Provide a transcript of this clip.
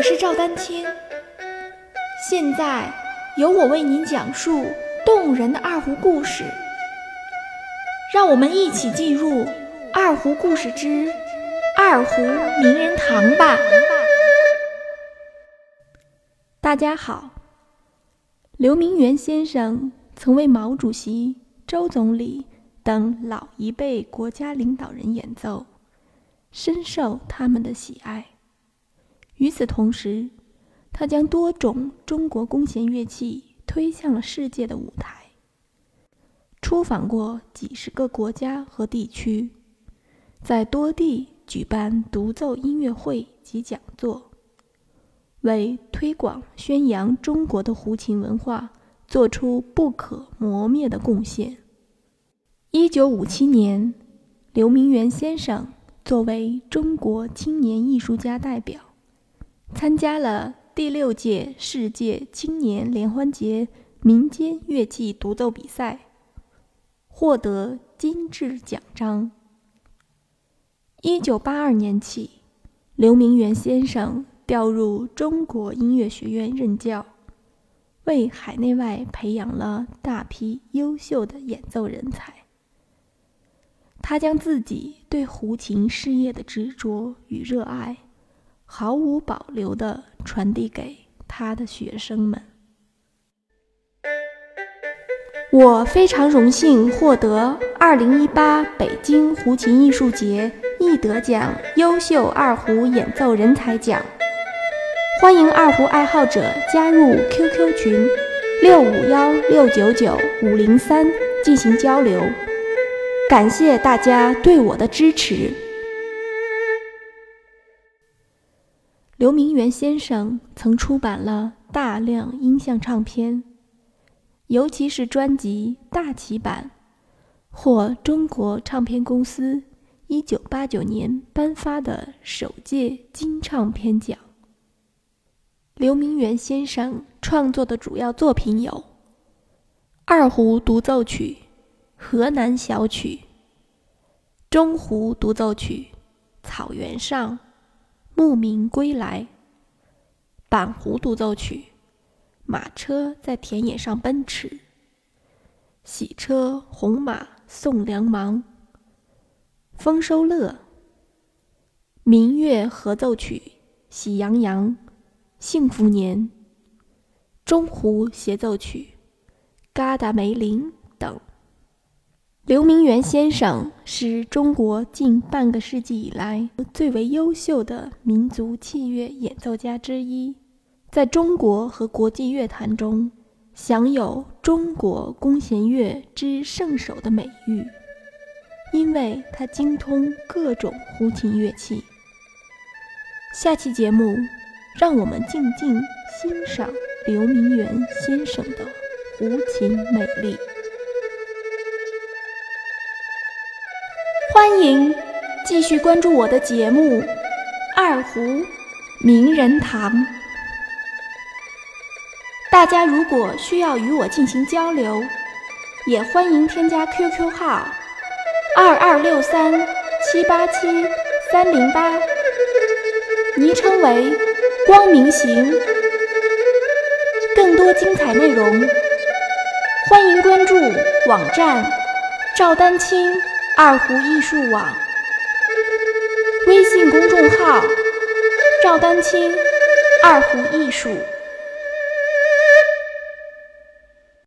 我是赵丹青，现在由我为您讲述动人的二胡故事。让我们一起进入《二胡故事之二胡名人堂》吧。大家好，刘明元先生曾为毛主席、周总理等老一辈国家领导人演奏，深受他们的喜爱。与此同时，他将多种中国弓弦乐器推向了世界的舞台，出访过几十个国家和地区，在多地举办独奏音乐会及讲座，为推广宣扬中国的胡琴文化做出不可磨灭的贡献。一九五七年，刘明源先生作为中国青年艺术家代表。参加了第六届世界青年联欢节民间乐器独奏比赛，获得金质奖章。一九八二年起，刘明元先生调入中国音乐学院任教，为海内外培养了大批优秀的演奏人才。他将自己对胡琴事业的执着与热爱。毫无保留地传递给他的学生们。我非常荣幸获得2018北京胡琴艺术节易得奖优秀二胡演奏人才奖。欢迎二胡爱好者加入 QQ 群六五幺六九九五零三进行交流。感谢大家对我的支持。刘明元先生曾出版了大量音像唱片，尤其是专辑《大旗版》，获中国唱片公司1989年颁发的首届金唱片奖。刘明元先生创作的主要作品有《二胡独奏曲》《河南小曲》《中胡独奏曲》《草原上》。牧民归来，板胡独奏曲，马车在田野上奔驰，喜车红马送粮忙，丰收乐，民乐合奏曲，喜洋洋，幸福年，中胡协奏曲，嘎达梅林等。刘明源先生是中国近半个世纪以来最为优秀的民族器乐演奏家之一，在中国和国际乐坛中享有“中国弓弦乐之圣手”的美誉，因为他精通各种胡琴乐器。下期节目，让我们静静欣赏刘明源先生的胡琴美丽。欢迎继续关注我的节目《二胡名人堂》。大家如果需要与我进行交流，也欢迎添加 QQ 号二二六三七八七三零八，昵称为“光明行”。更多精彩内容，欢迎关注网站赵丹青。二胡艺术网微信公众号：赵丹青二胡艺术。